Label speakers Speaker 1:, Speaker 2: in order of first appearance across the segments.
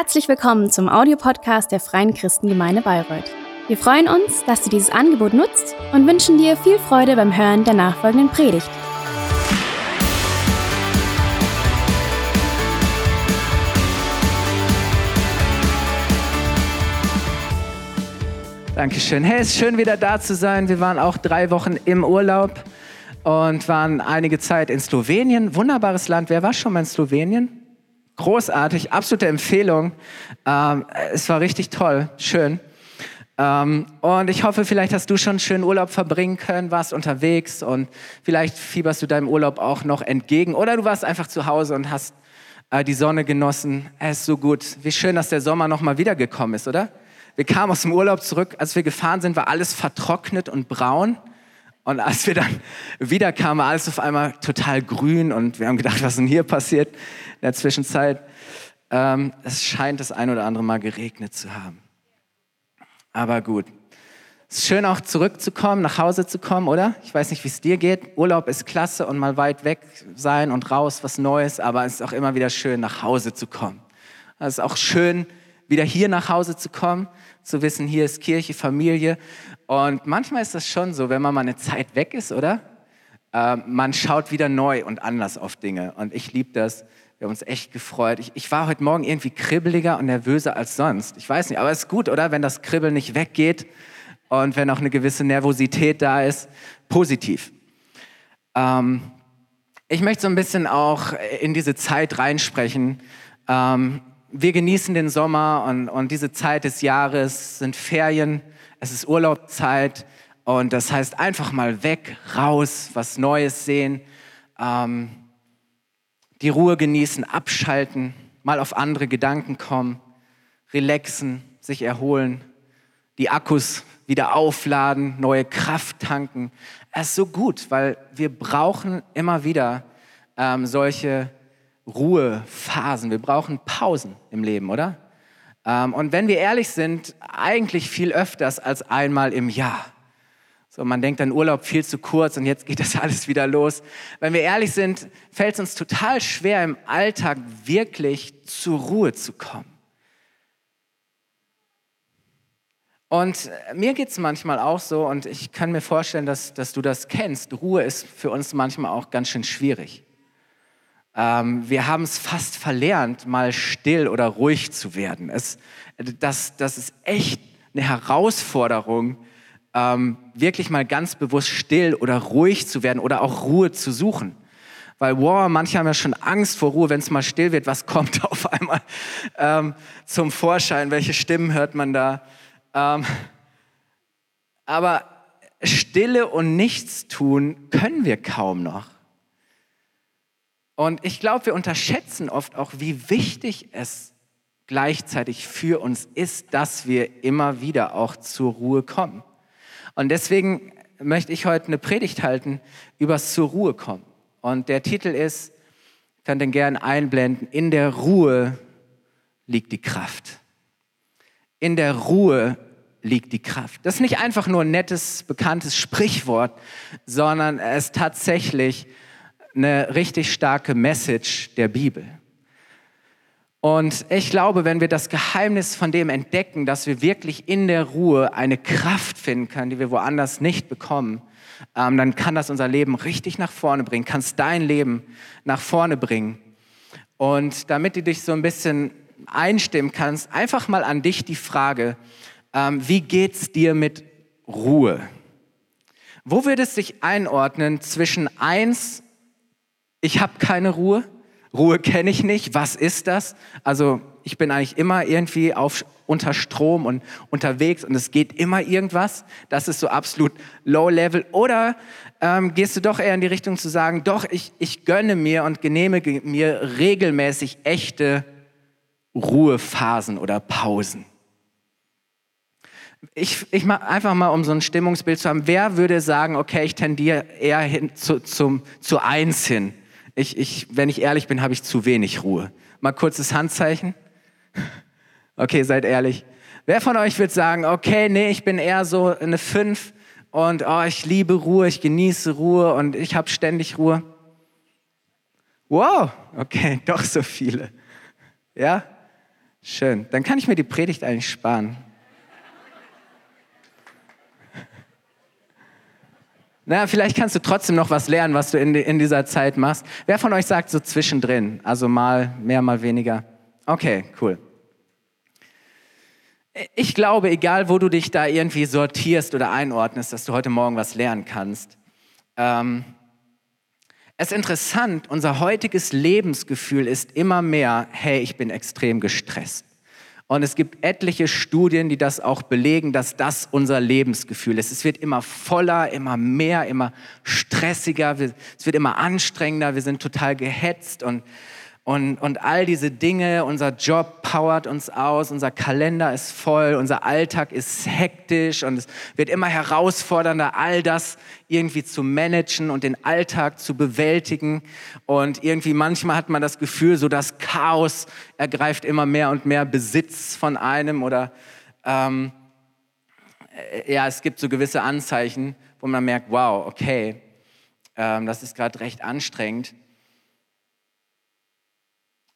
Speaker 1: Herzlich willkommen zum Audiopodcast der Freien Christengemeinde Bayreuth. Wir freuen uns, dass du dieses Angebot nutzt und wünschen dir viel Freude beim Hören der nachfolgenden Predigt.
Speaker 2: Dankeschön. Hey, es ist schön wieder da zu sein. Wir waren auch drei Wochen im Urlaub und waren einige Zeit in Slowenien. Wunderbares Land. Wer war schon mal in Slowenien? Großartig, absolute Empfehlung. Ähm, es war richtig toll, schön. Ähm, und ich hoffe, vielleicht hast du schon einen schönen Urlaub verbringen können, warst unterwegs und vielleicht fieberst du deinem Urlaub auch noch entgegen. Oder du warst einfach zu Hause und hast äh, die Sonne genossen. Es ist so gut. Wie schön, dass der Sommer nochmal wiedergekommen ist, oder? Wir kamen aus dem Urlaub zurück, als wir gefahren sind, war alles vertrocknet und braun. Und als wir dann wieder kamen, alles auf einmal total grün und wir haben gedacht, was denn hier passiert in der Zwischenzeit? Ähm, es scheint das ein oder andere Mal geregnet zu haben. Aber gut. Es ist schön auch zurückzukommen, nach Hause zu kommen, oder? Ich weiß nicht, wie es dir geht. Urlaub ist klasse und mal weit weg sein und raus, was Neues, aber es ist auch immer wieder schön, nach Hause zu kommen. Es ist auch schön, wieder hier nach Hause zu kommen, zu wissen, hier ist Kirche, Familie und manchmal ist das schon so, wenn man mal eine Zeit weg ist, oder? Äh, man schaut wieder neu und anders auf Dinge. Und ich liebe das. Wir haben uns echt gefreut. Ich, ich, war heute Morgen irgendwie kribbeliger und nervöser als sonst. Ich weiß nicht, aber es ist gut, oder? Wenn das Kribbeln nicht weggeht und wenn auch eine gewisse Nervosität da ist, positiv. Ähm, ich möchte so ein bisschen auch in diese Zeit reinsprechen. Ähm, wir genießen den Sommer und, und diese Zeit des Jahres sind Ferien es ist Urlaubszeit und das heißt einfach mal weg, raus, was Neues sehen, ähm, die Ruhe genießen, abschalten, mal auf andere Gedanken kommen, relaxen, sich erholen, die Akkus wieder aufladen, neue Kraft tanken. Es ist so gut, weil wir brauchen immer wieder ähm, solche Ruhephasen. Wir brauchen Pausen im Leben, oder? Ähm, und wenn wir ehrlich sind, eigentlich viel öfters als einmal im Jahr. So, man denkt dann Urlaub viel zu kurz und jetzt geht das alles wieder los. Wenn wir ehrlich sind, fällt es uns total schwer, im Alltag wirklich zur Ruhe zu kommen. Und mir geht es manchmal auch so, und ich kann mir vorstellen, dass, dass du das kennst. Ruhe ist für uns manchmal auch ganz schön schwierig. Ähm, wir haben es fast verlernt, mal still oder ruhig zu werden. Es, das, das ist echt eine Herausforderung, ähm, wirklich mal ganz bewusst still oder ruhig zu werden oder auch Ruhe zu suchen. Weil, wow, manche haben ja schon Angst vor Ruhe, wenn es mal still wird, was kommt auf einmal ähm, zum Vorschein, welche Stimmen hört man da. Ähm, aber Stille und Nichtstun können wir kaum noch. Und ich glaube, wir unterschätzen oft auch, wie wichtig es gleichzeitig für uns ist, dass wir immer wieder auch zur Ruhe kommen. Und deswegen möchte ich heute eine Predigt halten über zur Ruhe kommen. Und der Titel ist, kann den gern einblenden, in der Ruhe liegt die Kraft. In der Ruhe liegt die Kraft. Das ist nicht einfach nur ein nettes, bekanntes Sprichwort, sondern es tatsächlich eine richtig starke Message der Bibel. Und ich glaube, wenn wir das Geheimnis von dem entdecken, dass wir wirklich in der Ruhe eine Kraft finden können, die wir woanders nicht bekommen, ähm, dann kann das unser Leben richtig nach vorne bringen, kann es dein Leben nach vorne bringen. Und damit du dich so ein bisschen einstimmen kannst, einfach mal an dich die Frage, ähm, wie geht's dir mit Ruhe? Wo wird es sich einordnen zwischen eins ich habe keine Ruhe. Ruhe kenne ich nicht. Was ist das? Also ich bin eigentlich immer irgendwie auf, unter Strom und unterwegs und es geht immer irgendwas. Das ist so absolut low level. Oder ähm, gehst du doch eher in die Richtung zu sagen, doch, ich, ich gönne mir und genehmige mir regelmäßig echte Ruhephasen oder Pausen. Ich, ich mach einfach mal, um so ein Stimmungsbild zu haben, wer würde sagen, okay, ich tendiere eher hin zu, zum, zu eins hin? Ich, ich, wenn ich ehrlich bin, habe ich zu wenig Ruhe. Mal kurzes Handzeichen. Okay, seid ehrlich. Wer von euch wird sagen, okay, nee, ich bin eher so eine Fünf und oh, ich liebe Ruhe, ich genieße Ruhe und ich habe ständig Ruhe? Wow, okay, doch so viele. Ja? Schön. Dann kann ich mir die Predigt eigentlich sparen. Na, vielleicht kannst du trotzdem noch was lernen, was du in, in dieser Zeit machst. Wer von euch sagt so zwischendrin? Also mal mehr, mal weniger. Okay, cool. Ich glaube, egal wo du dich da irgendwie sortierst oder einordnest, dass du heute Morgen was lernen kannst. Ähm, es ist interessant, unser heutiges Lebensgefühl ist immer mehr, hey, ich bin extrem gestresst. Und es gibt etliche Studien, die das auch belegen, dass das unser Lebensgefühl ist. Es wird immer voller, immer mehr, immer stressiger, es wird immer anstrengender, wir sind total gehetzt und und, und all diese Dinge, unser Job powert uns aus, unser Kalender ist voll, unser Alltag ist hektisch und es wird immer herausfordernder, all das irgendwie zu managen und den Alltag zu bewältigen. Und irgendwie manchmal hat man das Gefühl, so das Chaos ergreift immer mehr und mehr Besitz von einem oder ähm, äh, ja, es gibt so gewisse Anzeichen, wo man merkt, wow, okay, ähm, das ist gerade recht anstrengend.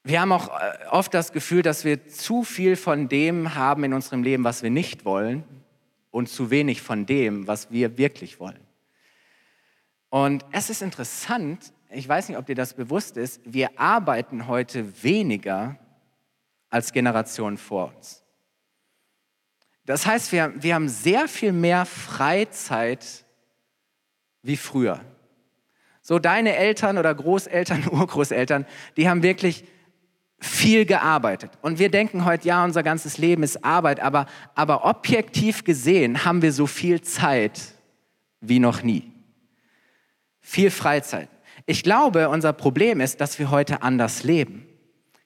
Speaker 2: Wir haben auch äh, oft das Gefühl, dass wir zu viel von dem haben in unserem Leben, was wir nicht wollen und zu wenig von dem, was wir wirklich wollen. Und es ist interessant, ich weiß nicht, ob dir das bewusst ist, wir arbeiten heute weniger als Generationen vor uns. Das heißt, wir, wir haben sehr viel mehr Freizeit wie früher. So deine Eltern oder Großeltern, Urgroßeltern, die haben wirklich viel gearbeitet. Und wir denken heute, ja, unser ganzes Leben ist Arbeit, aber, aber objektiv gesehen haben wir so viel Zeit wie noch nie. Viel Freizeit. Ich glaube, unser Problem ist, dass wir heute anders leben.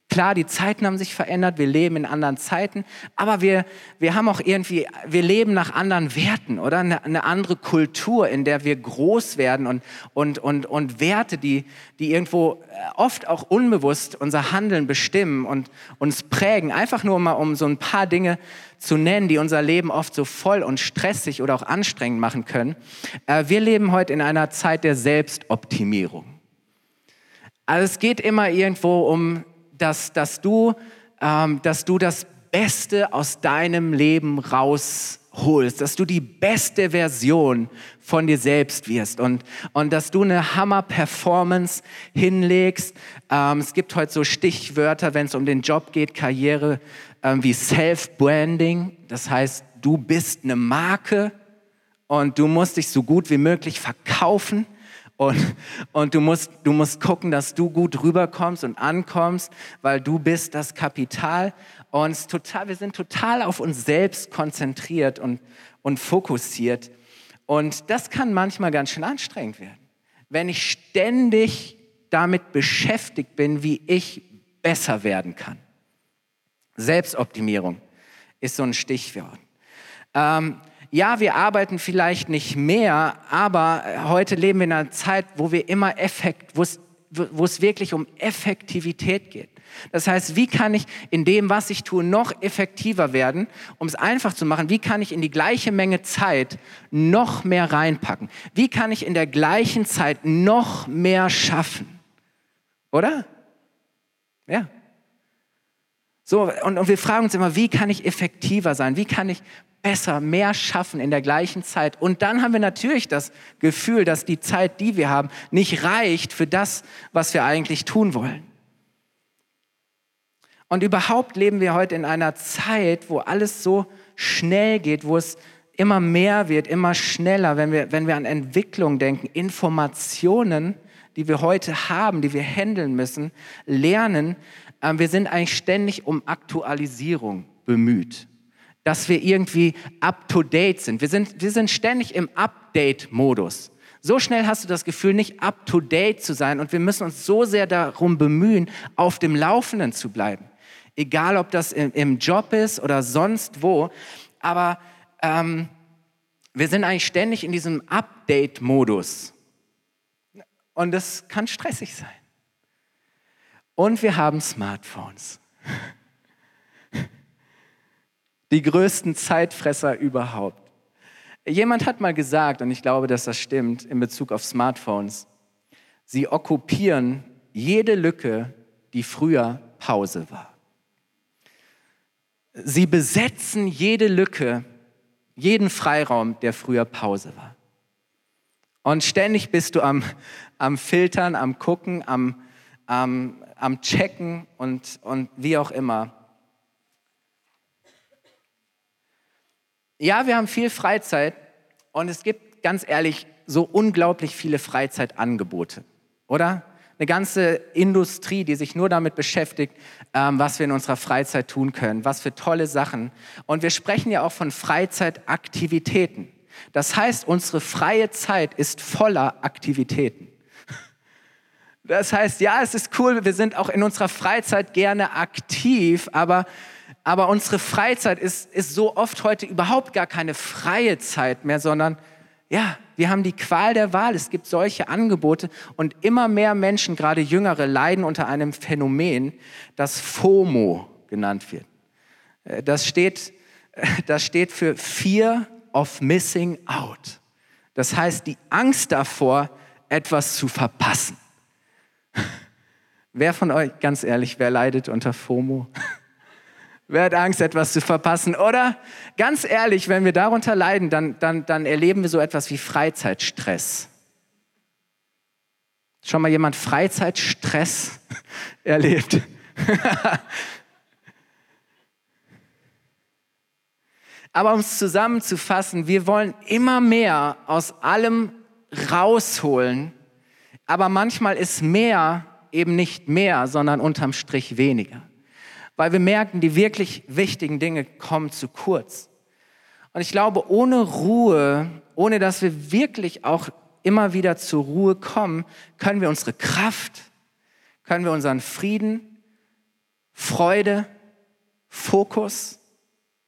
Speaker 2: Klar, die Zeiten haben sich verändert, wir leben in anderen Zeiten, aber wir, wir haben auch irgendwie, wir leben nach anderen Werten, oder? Eine, eine andere Kultur, in der wir groß werden und, und, und, und Werte, die, die irgendwo äh, oft auch unbewusst unser Handeln bestimmen und uns prägen. Einfach nur mal, um so ein paar Dinge zu nennen, die unser Leben oft so voll und stressig oder auch anstrengend machen können. Äh, wir leben heute in einer Zeit der Selbstoptimierung. Also es geht immer irgendwo um dass, dass, du, ähm, dass du das Beste aus deinem Leben rausholst, dass du die beste Version von dir selbst wirst und, und dass du eine Hammer-Performance hinlegst. Ähm, es gibt heute so Stichwörter, wenn es um den Job geht, Karriere, ähm, wie Self-Branding. Das heißt, du bist eine Marke und du musst dich so gut wie möglich verkaufen. Und, und du, musst, du musst gucken, dass du gut rüberkommst und ankommst, weil du bist das Kapital. Und total, wir sind total auf uns selbst konzentriert und, und fokussiert. Und das kann manchmal ganz schön anstrengend werden. Wenn ich ständig damit beschäftigt bin, wie ich besser werden kann. Selbstoptimierung ist so ein Stichwort. Ähm, ja, wir arbeiten vielleicht nicht mehr, aber heute leben wir in einer Zeit, wo wir immer effekt, wo es, wo es wirklich um Effektivität geht. Das heißt, wie kann ich in dem, was ich tue, noch effektiver werden, um es einfach zu machen? Wie kann ich in die gleiche Menge Zeit noch mehr reinpacken? Wie kann ich in der gleichen Zeit noch mehr schaffen? Oder? Ja. So, und, und wir fragen uns immer, wie kann ich effektiver sein? Wie kann ich besser, mehr schaffen in der gleichen Zeit. Und dann haben wir natürlich das Gefühl, dass die Zeit, die wir haben, nicht reicht für das, was wir eigentlich tun wollen. Und überhaupt leben wir heute in einer Zeit, wo alles so schnell geht, wo es immer mehr wird, immer schneller, wenn wir, wenn wir an Entwicklung denken, Informationen, die wir heute haben, die wir handeln müssen, lernen. Äh, wir sind eigentlich ständig um Aktualisierung bemüht dass wir irgendwie up-to-date sind. Wir, sind. wir sind ständig im Update-Modus. So schnell hast du das Gefühl, nicht up-to-date zu sein und wir müssen uns so sehr darum bemühen, auf dem Laufenden zu bleiben. Egal, ob das im, Job ist oder sonst wo. Aber ähm, wir sind eigentlich ständig in diesem Update-Modus. Und das kann stressig sein. Und wir haben Smartphones die größten Zeitfresser überhaupt. Jemand hat mal gesagt, und ich glaube, dass das stimmt in Bezug auf Smartphones, sie okkupieren jede Lücke, die früher Pause war. sie besetzen jede Lücke, jeden Freiraum, der früher Pause war. Und ständig bist du am, am Filtern, am Gucken, am, am, am Checken und, und wie auch immer. Ja, wir haben viel Freizeit und es gibt ganz ehrlich so unglaublich viele Freizeitangebote, oder? Eine ganze Industrie, die sich nur damit beschäftigt, ähm, was wir in unserer Freizeit tun können, was für tolle Sachen. Und wir sprechen ja auch von Freizeitaktivitäten. Das heißt, unsere freie Zeit ist voller Aktivitäten. Das heißt, ja, es ist cool, wir sind auch in unserer Freizeit gerne aktiv, aber, aber unsere Freizeit ist, ist so oft heute überhaupt gar keine freie Zeit mehr, sondern ja, wir haben die Qual der Wahl. Es gibt solche Angebote und immer mehr Menschen, gerade Jüngere, leiden unter einem Phänomen, das FOMO genannt wird. Äh, das steht, das steht für Fear of Missing Out. Das heißt, die Angst davor, etwas zu verpassen. Wer von euch, ganz ehrlich, wer leidet unter FOMO? wer hat Angst, etwas zu verpassen? Oder ganz ehrlich, wenn wir darunter leiden, dann, dann, dann erleben wir so etwas wie Freizeitstress. Schon mal jemand Freizeitstress erlebt? Aber um es zusammenzufassen, wir wollen immer mehr aus allem rausholen, aber manchmal ist mehr eben nicht mehr, sondern unterm Strich weniger. Weil wir merken, die wirklich wichtigen Dinge kommen zu kurz. Und ich glaube, ohne Ruhe, ohne dass wir wirklich auch immer wieder zur Ruhe kommen, können wir unsere Kraft, können wir unseren Frieden, Freude, Fokus,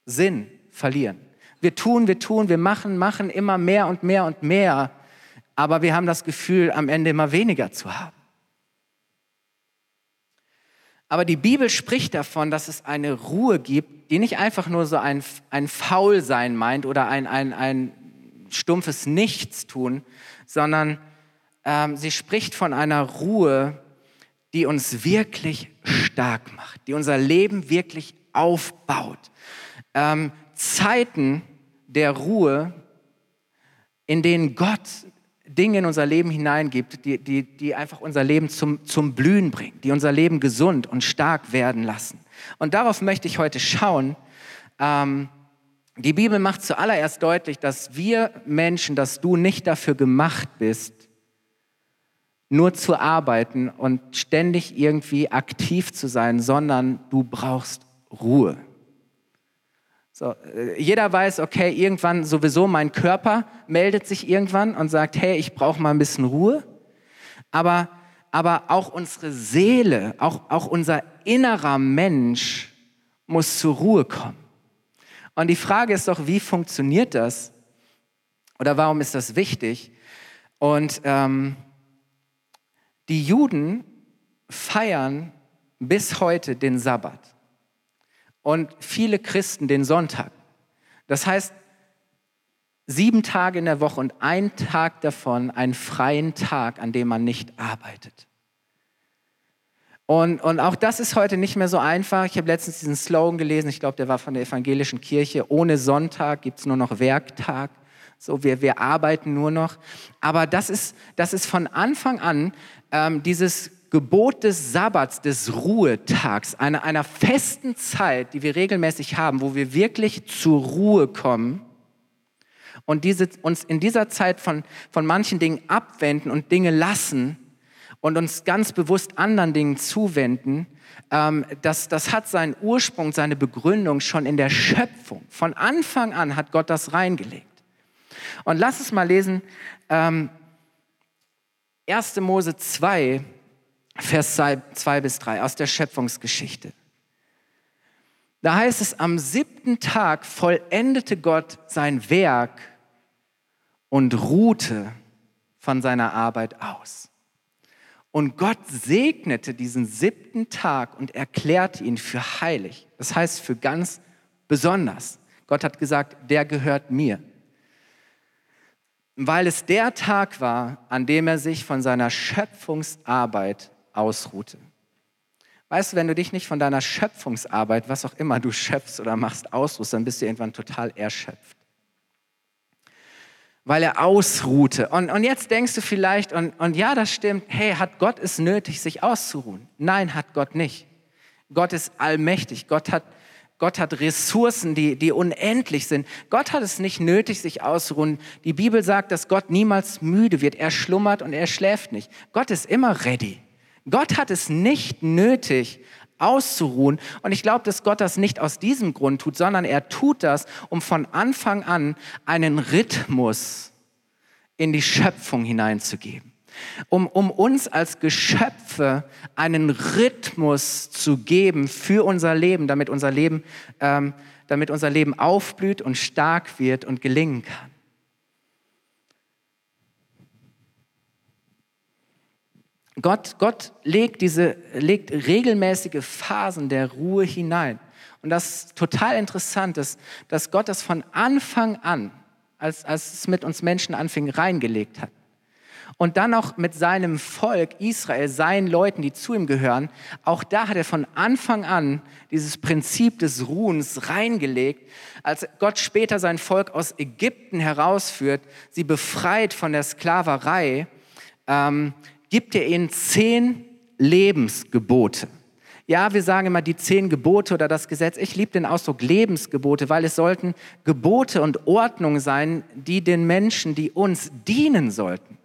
Speaker 2: Sinn verlieren. Wir tun, wir tun, wir machen, machen immer mehr und mehr und mehr, aber wir haben das Gefühl, am Ende immer weniger zu haben. Aber die Bibel spricht davon, dass es eine Ruhe gibt, die nicht einfach nur so ein, ein Faulsein meint oder ein, ein, ein stumpfes Nichtstun, sondern ähm, sie spricht von einer Ruhe, die uns wirklich stark macht, die unser Leben wirklich aufbaut, ähm, Zeiten der Ruhe, in denen Gott Dinge in unser Leben hineingibt, die, die, die einfach unser Leben zum, zum Blühen bringen, die unser Leben gesund und stark werden lassen. Und darauf möchte ich heute schauen. Ähm, die Bibel macht zuallererst deutlich, dass wir Menschen, dass du nicht dafür gemacht bist, nur zu arbeiten und ständig irgendwie aktiv zu sein, sondern du brauchst Ruhe. So, äh, jeder weiß, okay, irgendwann sowieso mein Körper meldet sich irgendwann und sagt, hey, ich brauche mal ein bisschen Ruhe. Aber, aber auch unsere Seele, auch, auch unser innerer Mensch muss zur Ruhe kommen. Und die Frage ist doch, wie funktioniert das? Oder warum ist das wichtig? Und ähm, die Juden feiern bis heute den Sabbat und viele Christen den Sonntag. Das heißt, sieben Tage in der Woche und ein Tag davon einen freien Tag, an dem man nicht arbeitet. Und, und auch das ist heute nicht mehr so einfach. Ich habe letztens diesen Slogan gelesen, ich glaube, der war von der evangelischen Kirche, ohne Sonntag gibt es nur noch Werktag. So, wir, wir arbeiten nur noch. Aber das ist, das ist von Anfang an ähm, dieses Gebot des Sabbats, des Ruhetags, einer, einer festen Zeit, die wir regelmäßig haben, wo wir wirklich zur Ruhe kommen und diese, uns in dieser Zeit von, von manchen Dingen abwenden und Dinge lassen und uns ganz bewusst anderen Dingen zuwenden, ähm, das, das hat seinen Ursprung, seine Begründung schon in der Schöpfung. Von Anfang an hat Gott das reingelegt. Und lass es mal lesen, ähm, 1. Mose 2, Vers 2 bis 3 aus der Schöpfungsgeschichte. Da heißt es, am siebten Tag vollendete Gott sein Werk und ruhte von seiner Arbeit aus. Und Gott segnete diesen siebten Tag und erklärte ihn für heilig. Das heißt für ganz besonders. Gott hat gesagt, der gehört mir. Weil es der Tag war, an dem er sich von seiner Schöpfungsarbeit ausruhte. Weißt du, wenn du dich nicht von deiner Schöpfungsarbeit, was auch immer du schöpfst oder machst, ausruhst, dann bist du irgendwann total erschöpft. Weil er ausruhte. Und, und jetzt denkst du vielleicht, und, und ja, das stimmt, hey, hat Gott es nötig, sich auszuruhen? Nein, hat Gott nicht. Gott ist allmächtig. Gott hat, Gott hat Ressourcen, die, die unendlich sind. Gott hat es nicht nötig, sich auszuruhen. Die Bibel sagt, dass Gott niemals müde wird. Er schlummert und er schläft nicht. Gott ist immer ready. Gott hat es nicht nötig, auszuruhen. Und ich glaube, dass Gott das nicht aus diesem Grund tut, sondern er tut das, um von Anfang an einen Rhythmus in die Schöpfung hineinzugeben. Um, um uns als Geschöpfe einen Rhythmus zu geben für unser Leben, damit unser Leben, ähm, damit unser Leben aufblüht und stark wird und gelingen kann. Gott, Gott legt, diese, legt regelmäßige Phasen der Ruhe hinein. Und das ist total interessant, dass, dass Gott das von Anfang an, als, als es mit uns Menschen anfing, reingelegt hat. Und dann auch mit seinem Volk Israel, seinen Leuten, die zu ihm gehören, auch da hat er von Anfang an dieses Prinzip des Ruhens reingelegt. Als Gott später sein Volk aus Ägypten herausführt, sie befreit von der Sklaverei, ähm, gibt er ihnen zehn Lebensgebote. Ja, wir sagen immer die zehn Gebote oder das Gesetz. Ich liebe den Ausdruck Lebensgebote, weil es sollten Gebote und Ordnungen sein, die den Menschen, die uns dienen sollten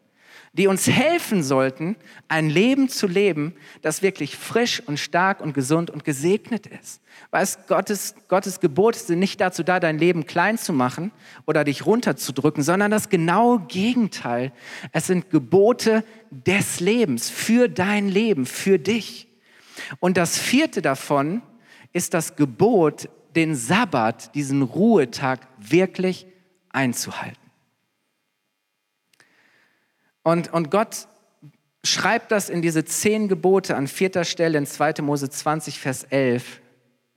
Speaker 2: die uns helfen sollten, ein Leben zu leben, das wirklich frisch und stark und gesund und gesegnet ist. Weißt, Gottes, Gottes Gebote sind nicht dazu da, dein Leben klein zu machen oder dich runterzudrücken, sondern das genaue Gegenteil. Es sind Gebote des Lebens, für dein Leben, für dich. Und das vierte davon ist das Gebot, den Sabbat, diesen Ruhetag wirklich einzuhalten. Und, und Gott schreibt das in diese zehn Gebote an vierter Stelle in 2. Mose 20, Vers 11.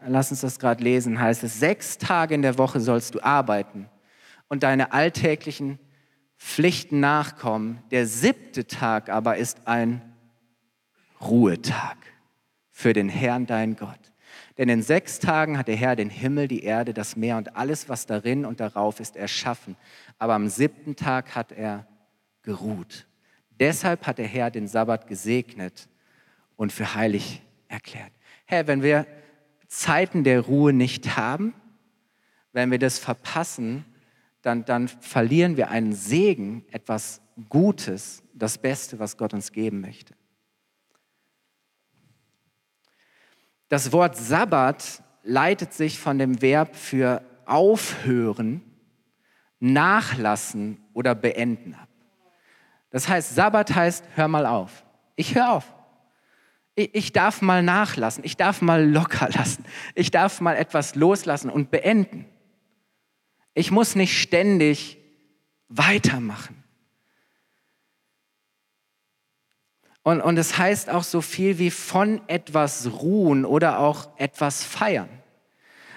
Speaker 2: Lass uns das gerade lesen. Heißt es, sechs Tage in der Woche sollst du arbeiten und deine alltäglichen Pflichten nachkommen. Der siebte Tag aber ist ein Ruhetag für den Herrn, dein Gott. Denn in sechs Tagen hat der Herr den Himmel, die Erde, das Meer und alles, was darin und darauf ist, erschaffen. Aber am siebten Tag hat er geruht. Deshalb hat der Herr den Sabbat gesegnet und für heilig erklärt. Herr, wenn wir Zeiten der Ruhe nicht haben, wenn wir das verpassen, dann, dann verlieren wir einen Segen, etwas Gutes, das Beste, was Gott uns geben möchte. Das Wort Sabbat leitet sich von dem Verb für aufhören, nachlassen oder beenden ab. Das heißt, Sabbat heißt, hör mal auf. Ich höre auf. Ich darf mal nachlassen. Ich darf mal locker lassen. Ich darf mal etwas loslassen und beenden. Ich muss nicht ständig weitermachen. Und, und es heißt auch so viel wie von etwas ruhen oder auch etwas feiern.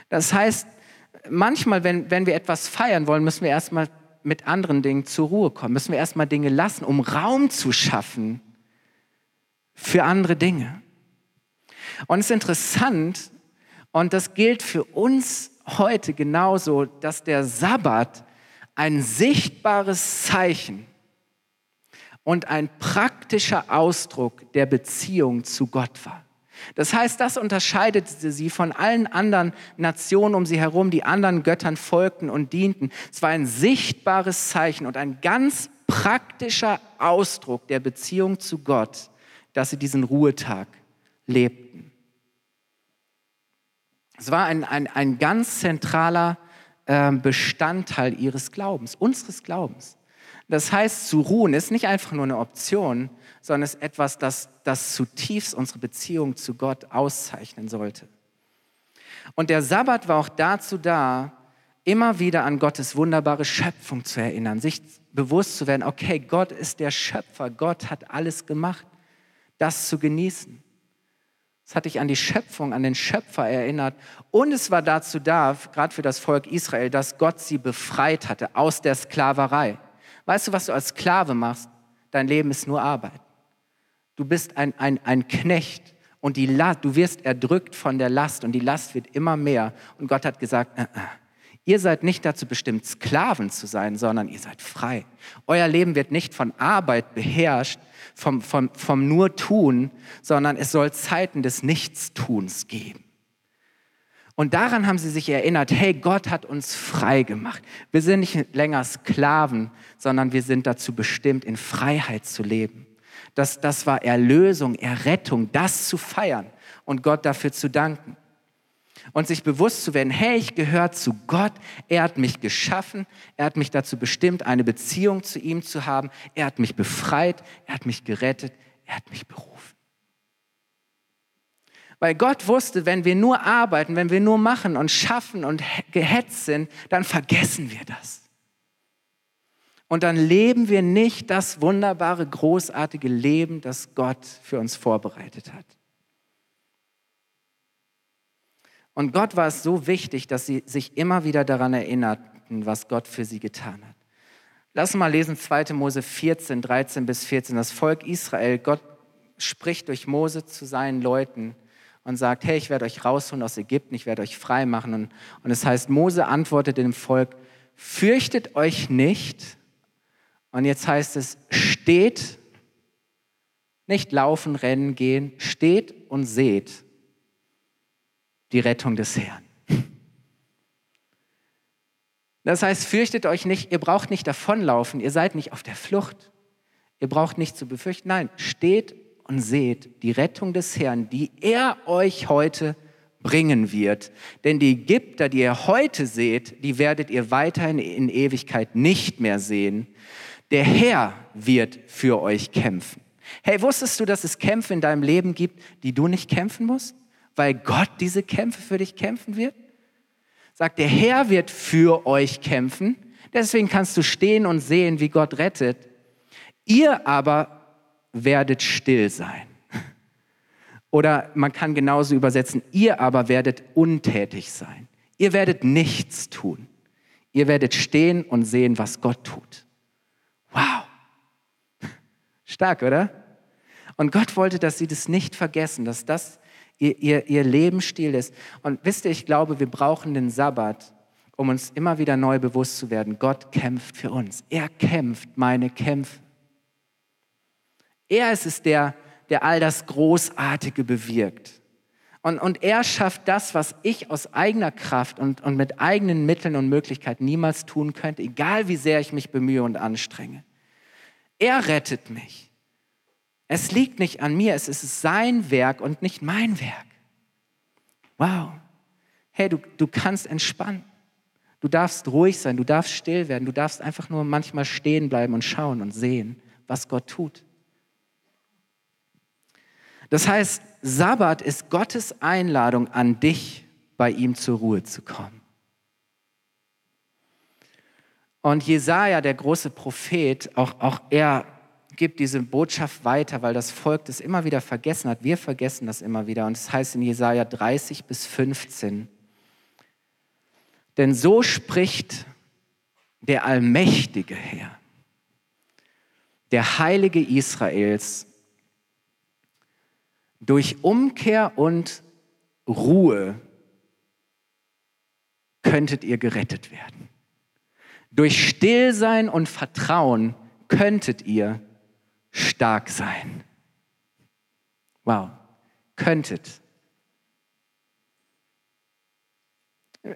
Speaker 2: Das heißt, manchmal, wenn, wenn wir etwas feiern wollen, müssen wir erstmal mit anderen Dingen zur Ruhe kommen. Müssen wir erstmal Dinge lassen, um Raum zu schaffen für andere Dinge. Und es ist interessant, und das gilt für uns heute genauso, dass der Sabbat ein sichtbares Zeichen und ein praktischer Ausdruck der Beziehung zu Gott war. Das heißt, das unterscheidete sie von allen anderen Nationen um sie herum, die anderen Göttern folgten und dienten. Es war ein sichtbares Zeichen und ein ganz praktischer Ausdruck der Beziehung zu Gott, dass sie diesen Ruhetag lebten. Es war ein, ein, ein ganz zentraler äh, Bestandteil ihres Glaubens, unseres Glaubens. Das heißt, zu ruhen ist nicht einfach nur eine Option, sondern ist etwas, das, das zutiefst unsere Beziehung zu Gott auszeichnen sollte. Und der Sabbat war auch dazu da, immer wieder an Gottes wunderbare Schöpfung zu erinnern, sich bewusst zu werden, okay, Gott ist der Schöpfer, Gott hat alles gemacht, das zu genießen. Es hat dich an die Schöpfung, an den Schöpfer erinnert. Und es war dazu da, gerade für das Volk Israel, dass Gott sie befreit hatte aus der Sklaverei. Weißt du, was du als Sklave machst? Dein Leben ist nur Arbeit. Du bist ein, ein, ein Knecht Und die Last, du wirst erdrückt von der Last und die Last wird immer mehr. Und Gott hat gesagt, äh, äh, ihr seid nicht dazu bestimmt, Sklaven zu sein, sondern ihr seid frei. Euer Leben wird nicht von Arbeit beherrscht, vom, vom, vom nur Tun, sondern es soll Zeiten des Nichtstuns geben. Und daran haben sie sich erinnert, hey, Gott hat uns frei gemacht. Wir sind nicht länger Sklaven, sondern wir sind dazu bestimmt, in Freiheit zu leben. Das, das war Erlösung, Errettung, das zu feiern und Gott dafür zu danken. Und sich bewusst zu werden, hey, ich gehöre zu Gott, er hat mich geschaffen, er hat mich dazu bestimmt, eine Beziehung zu ihm zu haben, er hat mich befreit, er hat mich gerettet, er hat mich berufen. Weil Gott wusste, wenn wir nur arbeiten, wenn wir nur machen und schaffen und gehetzt sind, dann vergessen wir das. Und dann leben wir nicht das wunderbare, großartige Leben, das Gott für uns vorbereitet hat. Und Gott war es so wichtig, dass sie sich immer wieder daran erinnerten, was Gott für sie getan hat. Lass mal lesen 2. Mose 14, 13 bis 14. Das Volk Israel, Gott spricht durch Mose zu seinen Leuten und sagt, hey, ich werde euch rausholen aus Ägypten, ich werde euch frei machen. Und, und es heißt, Mose antwortet dem Volk, fürchtet euch nicht, und jetzt heißt es, steht, nicht laufen, rennen, gehen, steht und seht die Rettung des Herrn. Das heißt, fürchtet euch nicht, ihr braucht nicht davonlaufen, ihr seid nicht auf der Flucht, ihr braucht nicht zu befürchten. Nein, steht und seht die Rettung des Herrn, die er euch heute bringen wird. Denn die Ägypter, die ihr heute seht, die werdet ihr weiterhin in Ewigkeit nicht mehr sehen. Der Herr wird für euch kämpfen. Hey, wusstest du, dass es Kämpfe in deinem Leben gibt, die du nicht kämpfen musst? Weil Gott diese Kämpfe für dich kämpfen wird? Sagt, der Herr wird für euch kämpfen. Deswegen kannst du stehen und sehen, wie Gott rettet. Ihr aber werdet still sein. Oder man kann genauso übersetzen, ihr aber werdet untätig sein. Ihr werdet nichts tun. Ihr werdet stehen und sehen, was Gott tut. Wow. Stark, oder? Und Gott wollte, dass sie das nicht vergessen, dass das ihr, ihr, ihr Lebensstil ist. Und wisst ihr, ich glaube, wir brauchen den Sabbat, um uns immer wieder neu bewusst zu werden. Gott kämpft für uns. Er kämpft meine Kämpfe. Er ist es, der, der all das Großartige bewirkt. Und, und er schafft das, was ich aus eigener Kraft und, und mit eigenen Mitteln und Möglichkeiten niemals tun könnte, egal wie sehr ich mich bemühe und anstrenge. Er rettet mich. Es liegt nicht an mir, es ist sein Werk und nicht mein Werk. Wow. Hey, du, du kannst entspannen. Du darfst ruhig sein, du darfst still werden, du darfst einfach nur manchmal stehen bleiben und schauen und sehen, was Gott tut. Das heißt, Sabbat ist Gottes Einladung an dich, bei ihm zur Ruhe zu kommen. Und Jesaja, der große Prophet, auch, auch er gibt diese Botschaft weiter, weil das Volk das immer wieder vergessen hat. Wir vergessen das immer wieder. Und es das heißt in Jesaja 30 bis 15. Denn so spricht der allmächtige Herr, der Heilige Israels, durch Umkehr und Ruhe könntet ihr gerettet werden. Durch Stillsein und Vertrauen könntet ihr stark sein. Wow, könntet.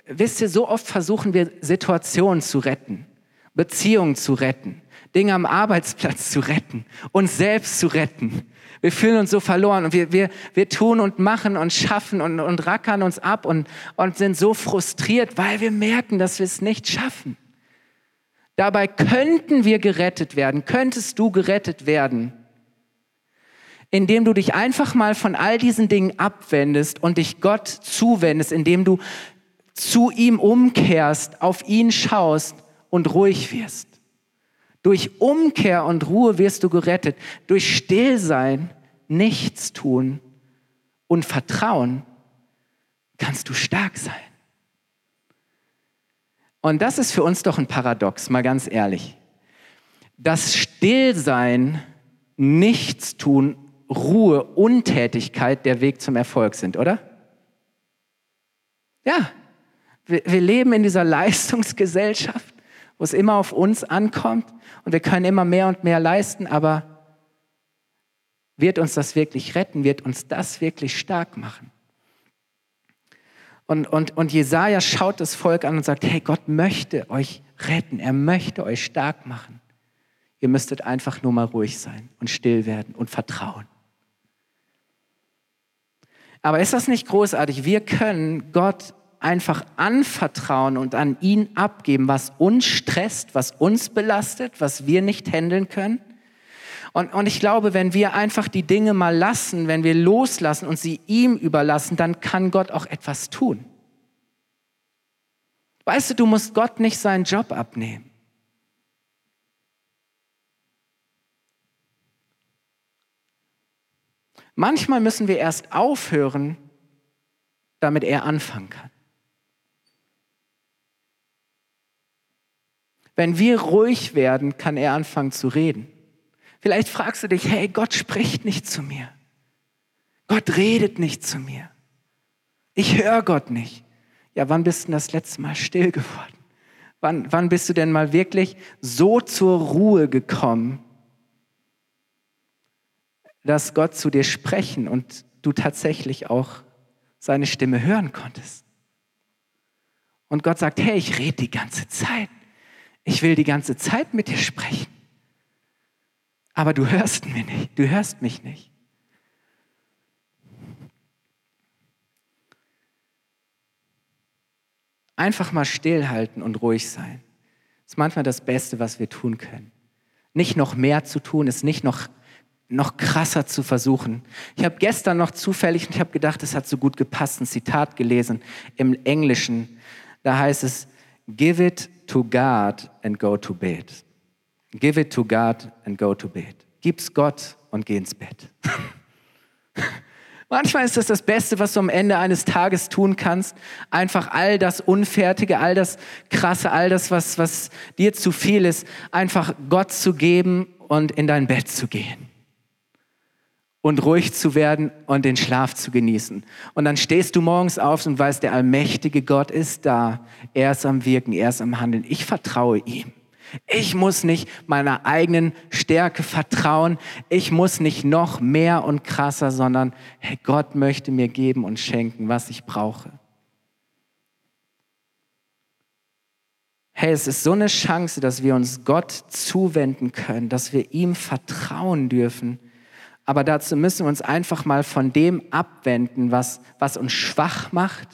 Speaker 2: Wisst ihr, so oft versuchen wir Situationen zu retten, Beziehungen zu retten, Dinge am Arbeitsplatz zu retten, uns selbst zu retten. Wir fühlen uns so verloren und wir, wir, wir tun und machen und schaffen und, und rackern uns ab und, und sind so frustriert, weil wir merken, dass wir es nicht schaffen. Dabei könnten wir gerettet werden, könntest du gerettet werden, indem du dich einfach mal von all diesen Dingen abwendest und dich Gott zuwendest, indem du zu ihm umkehrst, auf ihn schaust und ruhig wirst. Durch Umkehr und Ruhe wirst du gerettet. Durch Stillsein, nichts tun und Vertrauen kannst du stark sein. Und das ist für uns doch ein Paradox, mal ganz ehrlich. Das Stillsein, nichts tun Ruhe, Untätigkeit der Weg zum Erfolg sind, oder? Ja, wir, wir leben in dieser Leistungsgesellschaft, wo es immer auf uns ankommt und wir können immer mehr und mehr leisten, aber wird uns das wirklich retten? Wird uns das wirklich stark machen? Und, und, und Jesaja schaut das Volk an und sagt: Hey, Gott möchte euch retten. Er möchte euch stark machen. Ihr müsstet einfach nur mal ruhig sein und still werden und vertrauen. Aber ist das nicht großartig? Wir können Gott einfach anvertrauen und an ihn abgeben, was uns stresst, was uns belastet, was wir nicht handeln können. Und, und ich glaube, wenn wir einfach die Dinge mal lassen, wenn wir loslassen und sie ihm überlassen, dann kann Gott auch etwas tun. Weißt du, du musst Gott nicht seinen Job abnehmen. Manchmal müssen wir erst aufhören, damit er anfangen kann. Wenn wir ruhig werden, kann er anfangen zu reden. Vielleicht fragst du dich, hey, Gott spricht nicht zu mir. Gott redet nicht zu mir. Ich höre Gott nicht. Ja, wann bist du das letzte Mal still geworden? Wann, wann bist du denn mal wirklich so zur Ruhe gekommen, dass Gott zu dir sprechen und du tatsächlich auch seine Stimme hören konntest? Und Gott sagt, hey, ich rede die ganze Zeit. Ich will die ganze Zeit mit dir sprechen. Aber du hörst mir nicht, du hörst mich nicht. Einfach mal stillhalten und ruhig sein. Ist manchmal das Beste, was wir tun können. Nicht noch mehr zu tun, ist nicht noch, noch krasser zu versuchen. Ich habe gestern noch zufällig, und ich habe gedacht, es hat so gut gepasst, ein Zitat gelesen im Englischen. Da heißt es, Give it to God and go to bed. Give it to God and go to bed. Gib's Gott und geh ins Bett. Manchmal ist das das Beste, was du am Ende eines Tages tun kannst. Einfach all das Unfertige, all das Krasse, all das, was, was dir zu viel ist, einfach Gott zu geben und in dein Bett zu gehen und ruhig zu werden und den Schlaf zu genießen. Und dann stehst du morgens auf und weißt, der allmächtige Gott ist da. Er ist am Wirken, er ist am Handeln. Ich vertraue ihm. Ich muss nicht meiner eigenen Stärke vertrauen. Ich muss nicht noch mehr und krasser, sondern hey, Gott möchte mir geben und schenken, was ich brauche. Hey, es ist so eine Chance, dass wir uns Gott zuwenden können, dass wir ihm vertrauen dürfen aber dazu müssen wir uns einfach mal von dem abwenden, was, was uns schwach macht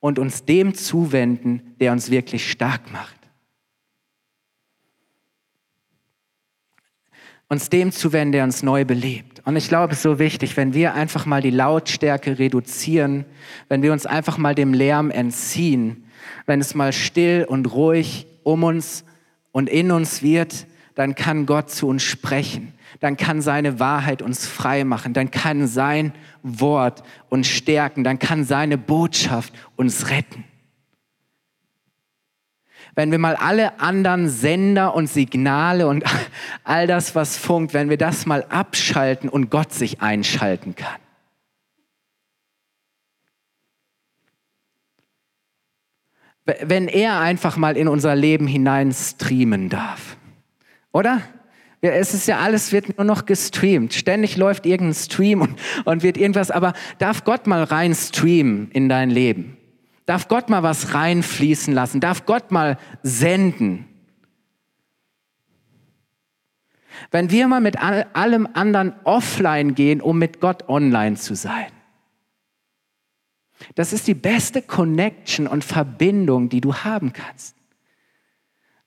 Speaker 2: und uns dem zuwenden, der uns wirklich stark macht. Uns dem zuwenden, der uns neu belebt. Und ich glaube, es ist so wichtig, wenn wir einfach mal die Lautstärke reduzieren, wenn wir uns einfach mal dem Lärm entziehen, wenn es mal still und ruhig um uns und in uns wird, dann kann Gott zu uns sprechen dann kann seine Wahrheit uns frei machen, dann kann sein Wort uns stärken, dann kann seine Botschaft uns retten. Wenn wir mal alle anderen Sender und Signale und all das, was funkt, wenn wir das mal abschalten und Gott sich einschalten kann. Wenn er einfach mal in unser Leben hinein streamen darf. Oder? Ja, es ist ja alles, wird nur noch gestreamt. Ständig läuft irgendein Stream und, und wird irgendwas, aber darf Gott mal rein streamen in dein Leben? Darf Gott mal was reinfließen lassen? Darf Gott mal senden? Wenn wir mal mit allem anderen offline gehen, um mit Gott online zu sein. Das ist die beste Connection und Verbindung, die du haben kannst.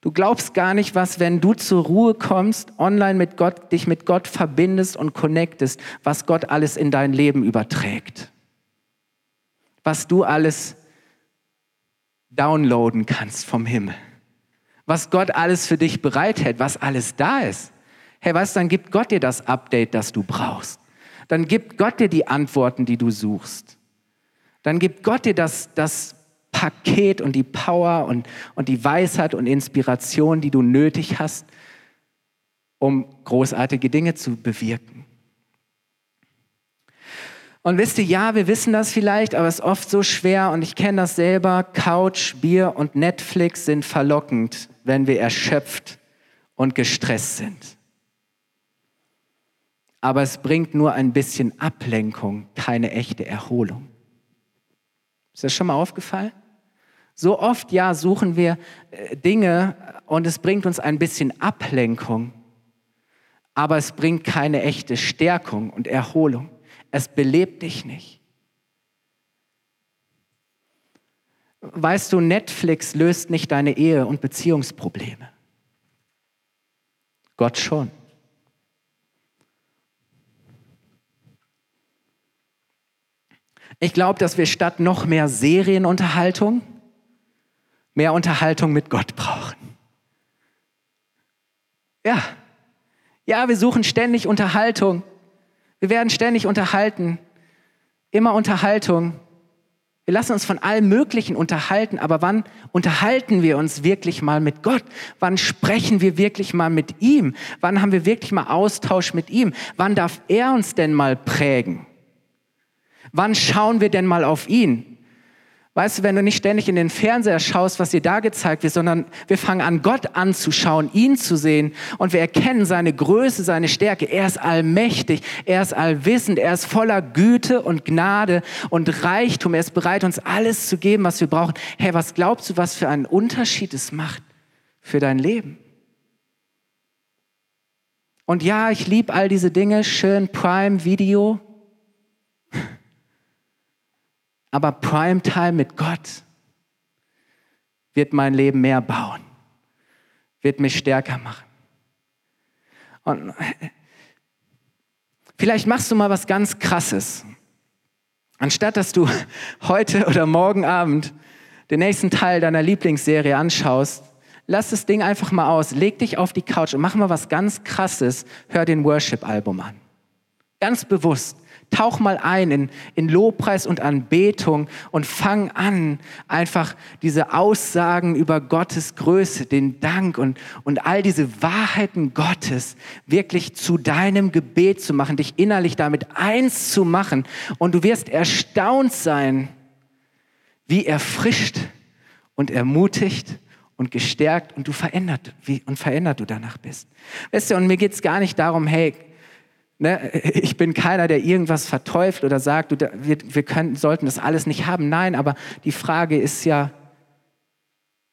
Speaker 2: Du glaubst gar nicht, was, wenn du zur Ruhe kommst, online mit Gott, dich mit Gott verbindest und connectest, was Gott alles in dein Leben überträgt. Was du alles downloaden kannst vom Himmel. Was Gott alles für dich bereithält, was alles da ist. Hey, was, dann gibt Gott dir das Update, das du brauchst. Dann gibt Gott dir die Antworten, die du suchst. Dann gibt Gott dir das, das Paket und die Power und, und die Weisheit und Inspiration, die du nötig hast, um großartige Dinge zu bewirken. Und wisst ihr, ja, wir wissen das vielleicht, aber es ist oft so schwer und ich kenne das selber. Couch, Bier und Netflix sind verlockend, wenn wir erschöpft und gestresst sind. Aber es bringt nur ein bisschen Ablenkung, keine echte Erholung. Ist das schon mal aufgefallen? So oft, ja, suchen wir äh, Dinge und es bringt uns ein bisschen Ablenkung, aber es bringt keine echte Stärkung und Erholung. Es belebt dich nicht. Weißt du, Netflix löst nicht deine Ehe- und Beziehungsprobleme. Gott schon. Ich glaube, dass wir statt noch mehr Serienunterhaltung mehr Unterhaltung mit Gott brauchen. Ja, ja, wir suchen ständig Unterhaltung. Wir werden ständig unterhalten. Immer Unterhaltung. Wir lassen uns von allem Möglichen unterhalten, aber wann unterhalten wir uns wirklich mal mit Gott? Wann sprechen wir wirklich mal mit ihm? Wann haben wir wirklich mal Austausch mit ihm? Wann darf er uns denn mal prägen? Wann schauen wir denn mal auf ihn? Weißt du, wenn du nicht ständig in den Fernseher schaust, was dir da gezeigt wird, sondern wir fangen an, Gott anzuschauen, ihn zu sehen und wir erkennen seine Größe, seine Stärke. Er ist allmächtig, er ist allwissend, er ist voller Güte und Gnade und Reichtum. Er ist bereit, uns alles zu geben, was wir brauchen. Hey, was glaubst du, was für einen Unterschied es macht für dein Leben? Und ja, ich liebe all diese Dinge, schön Prime Video, aber Primetime mit Gott wird mein Leben mehr bauen, wird mich stärker machen. Und vielleicht machst du mal was ganz Krasses. Anstatt dass du heute oder morgen Abend den nächsten Teil deiner Lieblingsserie anschaust, lass das Ding einfach mal aus, leg dich auf die Couch und mach mal was ganz Krasses, hör den Worship-Album an. Ganz bewusst. Tauch mal ein in, in Lobpreis und Anbetung und fang an, einfach diese Aussagen über Gottes Größe, den Dank und, und all diese Wahrheiten Gottes wirklich zu deinem Gebet zu machen, dich innerlich damit eins zu machen. Und du wirst erstaunt sein, wie erfrischt und ermutigt und gestärkt und du verändert, wie, und verändert du danach bist. Weißt du, und mir geht's gar nicht darum, hey, Ne, ich bin keiner, der irgendwas verteufelt oder sagt, wir, wir können, sollten das alles nicht haben. Nein, aber die Frage ist ja,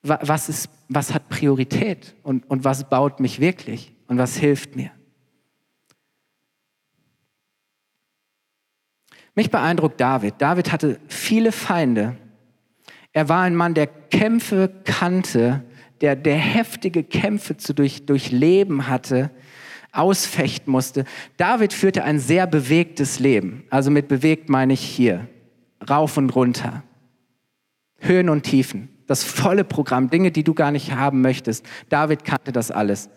Speaker 2: was, ist, was hat Priorität und, und was baut mich wirklich und was hilft mir? Mich beeindruckt David. David hatte viele Feinde. Er war ein Mann, der Kämpfe kannte, der, der heftige Kämpfe zu durch, durchleben hatte ausfechten musste. David führte ein sehr bewegtes Leben. Also mit bewegt meine ich hier. Rauf und runter. Höhen und Tiefen. Das volle Programm. Dinge, die du gar nicht haben möchtest. David kannte das alles.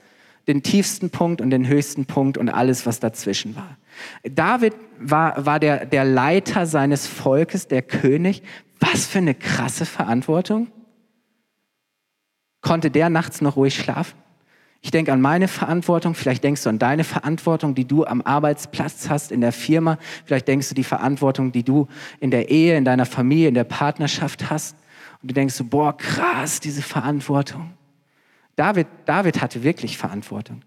Speaker 2: Den tiefsten Punkt und den höchsten Punkt und alles, was dazwischen war. David war, war der, der Leiter seines Volkes, der König. Was für eine krasse Verantwortung. Konnte der nachts noch ruhig schlafen? Ich denke an meine Verantwortung, vielleicht denkst du an deine Verantwortung, die du am Arbeitsplatz hast, in der Firma, vielleicht denkst du die Verantwortung, die du in der Ehe, in deiner Familie, in der Partnerschaft hast. Und du denkst so, boah, krass, diese Verantwortung. David, David hatte wirklich Verantwortung.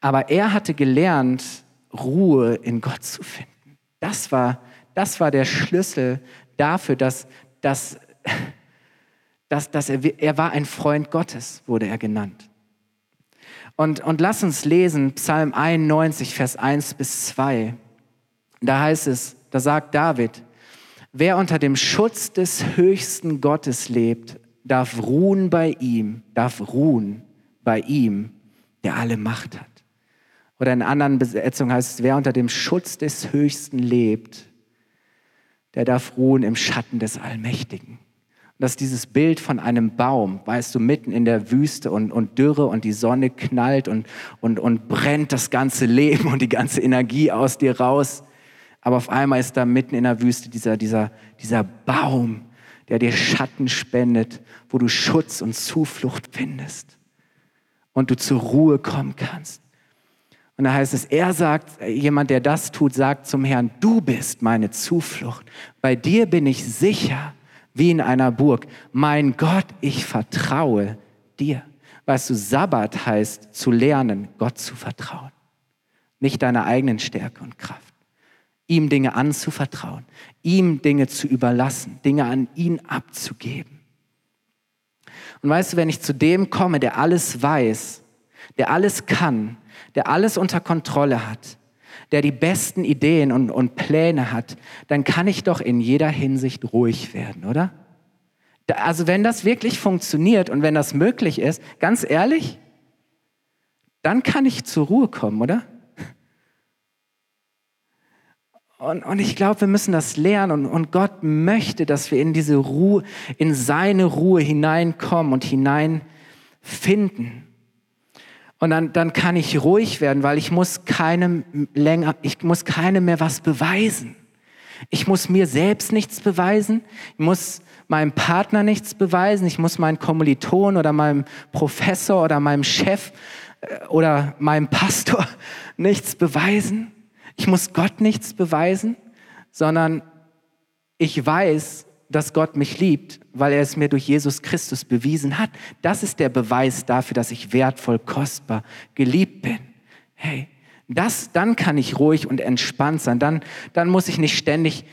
Speaker 2: Aber er hatte gelernt, Ruhe in Gott zu finden. Das war, das war der Schlüssel dafür, dass, dass, dass, dass er, er war ein Freund Gottes, wurde er genannt. Und, und lass uns lesen Psalm 91, Vers 1 bis 2. Da heißt es, da sagt David, wer unter dem Schutz des höchsten Gottes lebt, darf ruhen bei ihm, darf ruhen bei ihm, der alle Macht hat. Oder in anderen Besetzungen heißt es, wer unter dem Schutz des Höchsten lebt, der darf ruhen im Schatten des Allmächtigen. Und das ist dieses Bild von einem Baum, weißt du, mitten in der Wüste und, und Dürre und die Sonne knallt und, und, und brennt das ganze Leben und die ganze Energie aus dir raus. Aber auf einmal ist da mitten in der Wüste dieser, dieser, dieser Baum, der dir Schatten spendet, wo du Schutz und Zuflucht findest und du zur Ruhe kommen kannst. Und da heißt es, er sagt, jemand, der das tut, sagt zum Herrn, du bist meine Zuflucht. Bei dir bin ich sicher wie in einer Burg. Mein Gott, ich vertraue dir. Weißt du, Sabbat heißt zu lernen, Gott zu vertrauen. Nicht deiner eigenen Stärke und Kraft. Ihm Dinge anzuvertrauen, ihm Dinge zu überlassen, Dinge an ihn abzugeben. Und weißt du, wenn ich zu dem komme, der alles weiß, der alles kann, der alles unter Kontrolle hat, der die besten Ideen und, und Pläne hat, dann kann ich doch in jeder Hinsicht ruhig werden, oder? Also wenn das wirklich funktioniert und wenn das möglich ist, ganz ehrlich, dann kann ich zur Ruhe kommen, oder? Und, und ich glaube, wir müssen das lernen und, und Gott möchte, dass wir in diese Ruhe, in seine Ruhe hineinkommen und hineinfinden. Und dann, dann kann ich ruhig werden, weil ich muss keinem länger, ich muss keinem mehr was beweisen. Ich muss mir selbst nichts beweisen. Ich muss meinem Partner nichts beweisen. Ich muss meinen Kommiliton oder meinem Professor oder meinem Chef äh, oder meinem Pastor nichts beweisen. Ich muss Gott nichts beweisen, sondern ich weiß, dass Gott mich liebt, weil er es mir durch Jesus Christus bewiesen hat. Das ist der Beweis dafür, dass ich wertvoll, kostbar, geliebt bin. Hey, das, dann kann ich ruhig und entspannt sein. Dann, dann muss ich nicht ständig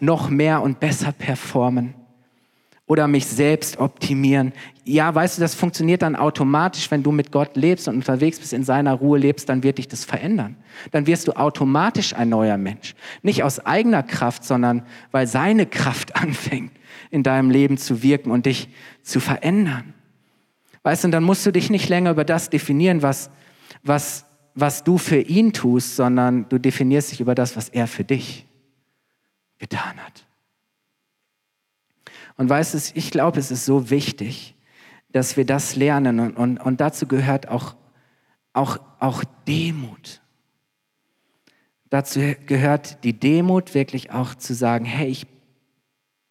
Speaker 2: noch mehr und besser performen oder mich selbst optimieren. Ja, weißt du, das funktioniert dann automatisch, wenn du mit Gott lebst und unterwegs bist, in seiner Ruhe lebst, dann wird dich das verändern. Dann wirst du automatisch ein neuer Mensch. Nicht aus eigener Kraft, sondern weil seine Kraft anfängt, in deinem Leben zu wirken und dich zu verändern. Weißt du, und dann musst du dich nicht länger über das definieren, was, was, was du für ihn tust, sondern du definierst dich über das, was er für dich getan hat. Und weißt du, ich glaube, es ist so wichtig, dass wir das lernen und, und, und dazu gehört auch, auch, auch Demut. Dazu gehört die Demut wirklich auch zu sagen, hey, ich,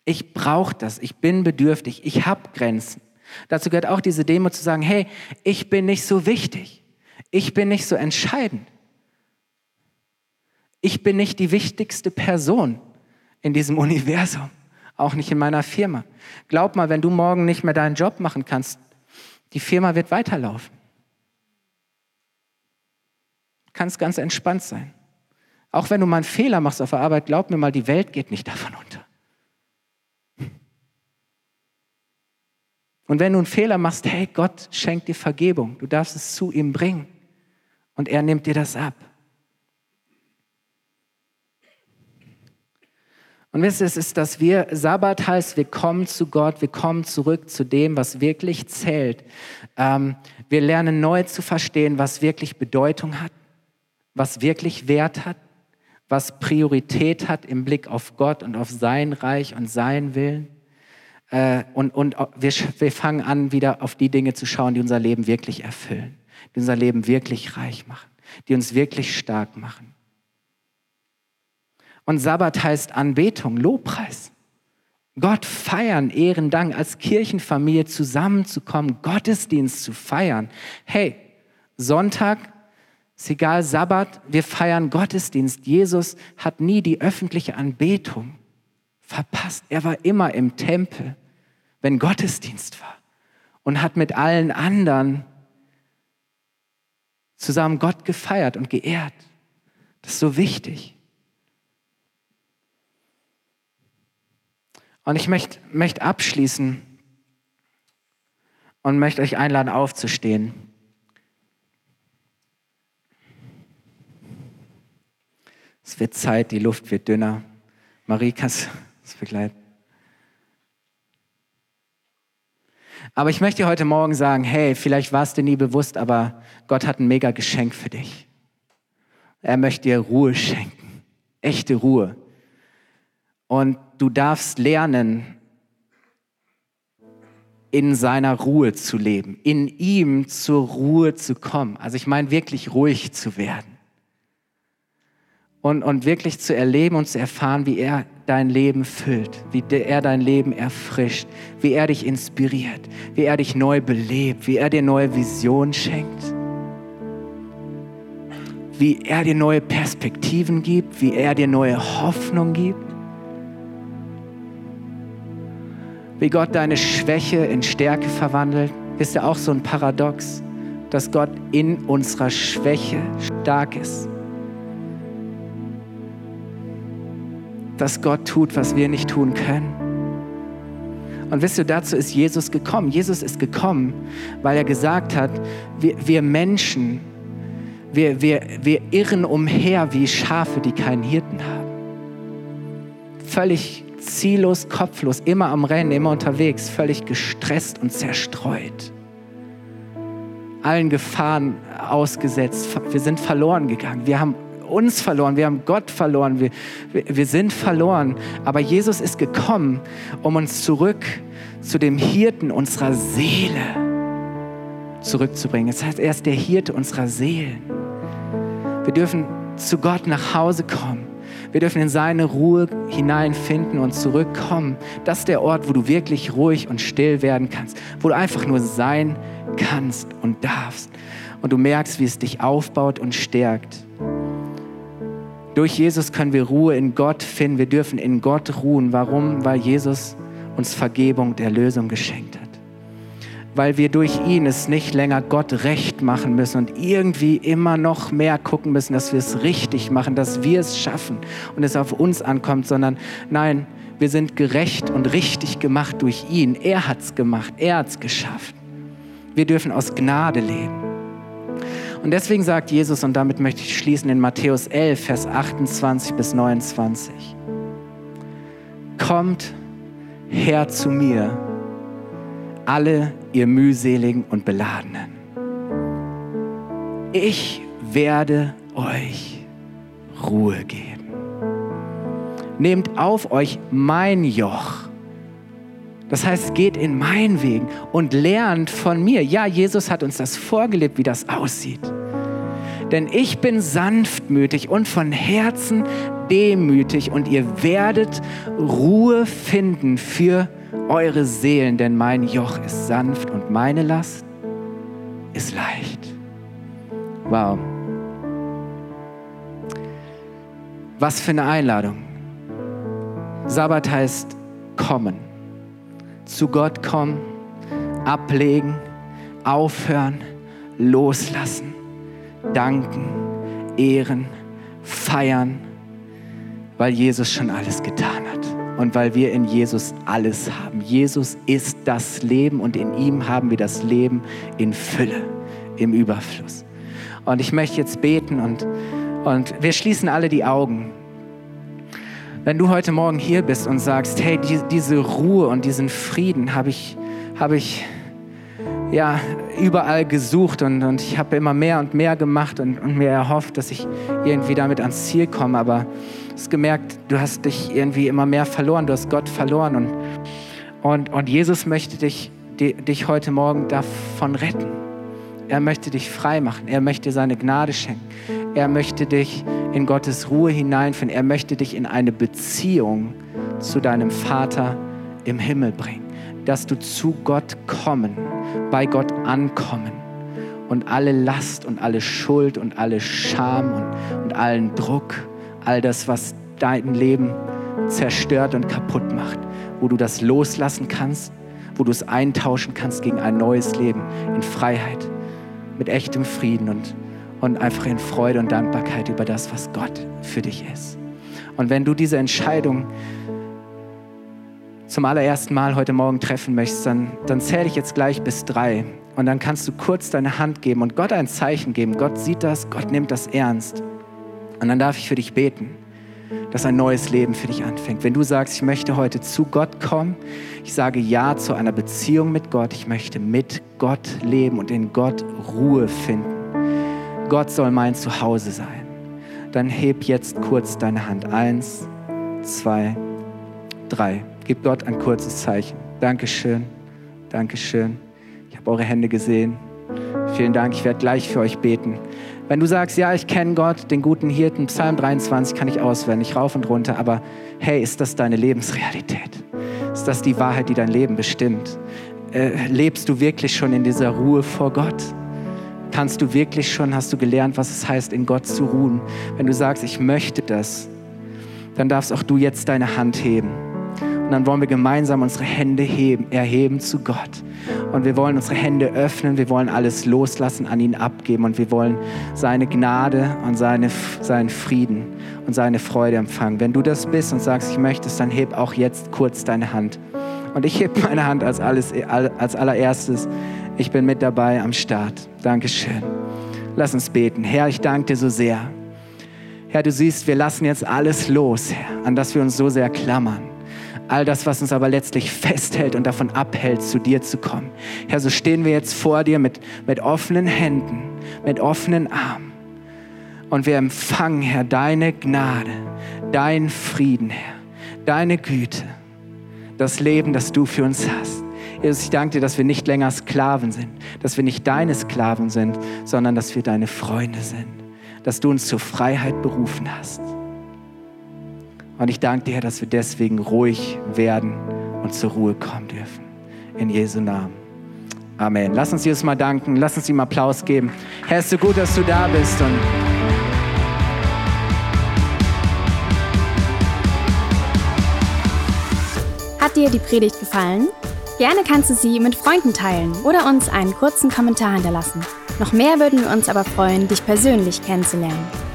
Speaker 2: ich brauche das, ich bin bedürftig, ich habe Grenzen. Dazu gehört auch diese Demut zu sagen, hey, ich bin nicht so wichtig, ich bin nicht so entscheidend. Ich bin nicht die wichtigste Person in diesem Universum auch nicht in meiner Firma. Glaub mal, wenn du morgen nicht mehr deinen Job machen kannst, die Firma wird weiterlaufen. Kannst ganz entspannt sein. Auch wenn du mal einen Fehler machst auf der Arbeit, glaub mir mal, die Welt geht nicht davon unter. Und wenn du einen Fehler machst, hey, Gott schenkt dir Vergebung. Du darfst es zu ihm bringen. Und er nimmt dir das ab. Und wisst ihr, es ist, dass wir, Sabbat heißt, wir kommen zu Gott, wir kommen zurück zu dem, was wirklich zählt. Ähm, wir lernen neu zu verstehen, was wirklich Bedeutung hat, was wirklich Wert hat, was Priorität hat im Blick auf Gott und auf sein Reich und seinen Willen. Äh, und und wir, wir fangen an, wieder auf die Dinge zu schauen, die unser Leben wirklich erfüllen, die unser Leben wirklich reich machen, die uns wirklich stark machen. Und Sabbat heißt Anbetung, Lobpreis. Gott feiern, Ehren, Dank, als Kirchenfamilie zusammenzukommen, Gottesdienst zu feiern. Hey, Sonntag, ist egal, Sabbat, wir feiern Gottesdienst. Jesus hat nie die öffentliche Anbetung verpasst. Er war immer im Tempel, wenn Gottesdienst war und hat mit allen anderen zusammen Gott gefeiert und geehrt. Das ist so wichtig. Und ich möchte möcht abschließen und möchte euch einladen, aufzustehen. Es wird Zeit, die Luft wird dünner. Marie, kannst du das begleiten? Aber ich möchte dir heute Morgen sagen, hey, vielleicht war es dir nie bewusst, aber Gott hat ein mega Geschenk für dich. Er möchte dir Ruhe schenken, echte Ruhe. Und du darfst lernen, in seiner Ruhe zu leben, in ihm zur Ruhe zu kommen. Also ich meine wirklich ruhig zu werden. Und, und wirklich zu erleben und zu erfahren, wie er dein Leben füllt, wie er dein Leben erfrischt, wie er dich inspiriert, wie er dich neu belebt, wie er dir neue Visionen schenkt. wie er dir neue Perspektiven gibt, wie er dir neue Hoffnung gibt. Wie Gott deine Schwäche in Stärke verwandelt, ist ja auch so ein Paradox, dass Gott in unserer Schwäche stark ist. Dass Gott tut, was wir nicht tun können. Und wisst ihr, dazu ist Jesus gekommen. Jesus ist gekommen, weil er gesagt hat, wir, wir Menschen, wir, wir, wir irren umher wie Schafe, die keinen Hirten haben. Völlig ziellos, kopflos, immer am Rennen, immer unterwegs, völlig gestresst und zerstreut. Allen Gefahren ausgesetzt. Wir sind verloren gegangen. Wir haben uns verloren, wir haben Gott verloren, wir, wir sind verloren. Aber Jesus ist gekommen, um uns zurück zu dem Hirten unserer Seele zurückzubringen. Das heißt, er ist der Hirte unserer Seelen. Wir dürfen zu Gott nach Hause kommen. Wir dürfen in seine Ruhe hineinfinden und zurückkommen. Das ist der Ort, wo du wirklich ruhig und still werden kannst, wo du einfach nur sein kannst und darfst. Und du merkst, wie es dich aufbaut und stärkt. Durch Jesus können wir Ruhe in Gott finden. Wir dürfen in Gott ruhen. Warum? Weil Jesus uns Vergebung der Lösung geschenkt hat. Weil wir durch ihn es nicht länger Gott recht machen müssen und irgendwie immer noch mehr gucken müssen, dass wir es richtig machen, dass wir es schaffen und es auf uns ankommt, sondern nein, wir sind gerecht und richtig gemacht durch ihn. Er hat es gemacht, er hat es geschafft. Wir dürfen aus Gnade leben. Und deswegen sagt Jesus, und damit möchte ich schließen, in Matthäus 11, Vers 28 bis 29, Kommt her zu mir, alle ihr mühseligen und beladenen. Ich werde euch Ruhe geben. Nehmt auf euch mein Joch das heißt, geht in meinen Wegen und lernt von mir. Ja, Jesus hat uns das vorgelebt, wie das aussieht. Denn ich bin sanftmütig und von Herzen demütig und ihr werdet Ruhe finden für eure Seelen, denn mein Joch ist sanft und meine Last ist leicht. Wow. Was für eine Einladung. Sabbat heißt kommen zu Gott kommen, ablegen, aufhören, loslassen, danken, ehren, feiern, weil Jesus schon alles getan hat und weil wir in Jesus alles haben. Jesus ist das Leben und in ihm haben wir das Leben in Fülle, im Überfluss. Und ich möchte jetzt beten und, und wir schließen alle die Augen. Wenn du heute Morgen hier bist und sagst, hey, die, diese Ruhe und diesen Frieden habe ich, hab ich ja, überall gesucht und, und ich habe immer mehr und mehr gemacht und, und mir erhofft, dass ich irgendwie damit ans Ziel komme. Aber hast gemerkt, du hast dich irgendwie immer mehr verloren, du hast Gott verloren und, und, und Jesus möchte dich, die, dich heute Morgen davon retten. Er möchte dich frei machen. Er möchte seine Gnade schenken. Er möchte dich in Gottes Ruhe hineinführen. Er möchte dich in eine Beziehung zu deinem Vater im Himmel bringen. Dass du zu Gott kommen, bei Gott ankommen und alle Last und alle Schuld und alle Scham und, und allen Druck, all das, was dein Leben zerstört und kaputt macht, wo du das loslassen kannst, wo du es eintauschen kannst gegen ein neues Leben in Freiheit, mit echtem Frieden und und einfach in Freude und Dankbarkeit über das, was Gott für dich ist. Und wenn du diese Entscheidung zum allerersten Mal heute Morgen treffen möchtest, dann, dann zähle ich jetzt gleich bis drei. Und dann kannst du kurz deine Hand geben und Gott ein Zeichen geben. Gott sieht das, Gott nimmt das ernst. Und dann darf ich für dich beten, dass ein neues Leben für dich anfängt. Wenn du sagst, ich möchte heute zu Gott kommen, ich sage Ja zu einer Beziehung mit Gott, ich möchte mit Gott leben und in Gott Ruhe finden Gott soll mein Zuhause sein, dann heb jetzt kurz deine Hand. Eins, zwei, drei. Gib Gott ein kurzes Zeichen. Dankeschön, Dankeschön. Ich habe eure Hände gesehen. Vielen Dank. Ich werde gleich für euch beten. Wenn du sagst, ja, ich kenne Gott, den guten Hirten, Psalm 23 kann ich auswendig, rauf und runter, aber hey, ist das deine Lebensrealität? Ist das die Wahrheit, die dein Leben bestimmt? Äh, lebst du wirklich schon in dieser Ruhe vor Gott? Kannst du wirklich schon, hast du gelernt, was es heißt, in Gott zu ruhen? Wenn du sagst, ich möchte das, dann darfst auch du jetzt deine Hand heben. Und dann wollen wir gemeinsam unsere Hände heben, erheben zu Gott. Und wir wollen unsere Hände öffnen, wir wollen alles loslassen, an ihn abgeben und wir wollen seine Gnade und seine, seinen Frieden und seine Freude empfangen. Wenn du das bist und sagst, ich möchte es, dann heb auch jetzt kurz deine Hand. Und ich heb meine Hand als, alles, als allererstes. Ich bin mit dabei am Start. Dankeschön. Lass uns beten. Herr, ich danke dir so sehr. Herr, du siehst, wir lassen jetzt alles los, Herr, an das wir uns so sehr klammern. All das, was uns aber letztlich festhält und davon abhält, zu dir zu kommen. Herr, so stehen wir jetzt vor dir mit, mit offenen Händen, mit offenen Armen. Und wir empfangen, Herr, deine Gnade, deinen Frieden, Herr, deine Güte, das Leben, das du für uns hast. Jesus, ich danke dir, dass wir nicht länger Sklaven sind, dass wir nicht deine Sklaven sind, sondern dass wir deine Freunde sind, dass du uns zur Freiheit berufen hast. Und ich danke dir, dass wir deswegen ruhig werden und zur Ruhe kommen dürfen. In Jesu Namen. Amen. Lass uns Jesus mal danken. Lass uns ihm Applaus geben. Herr, ist so gut, dass du da bist. Und
Speaker 1: Hat dir die Predigt gefallen? Gerne kannst du sie mit Freunden teilen oder uns einen kurzen Kommentar hinterlassen. Noch mehr würden wir uns aber freuen, dich persönlich kennenzulernen.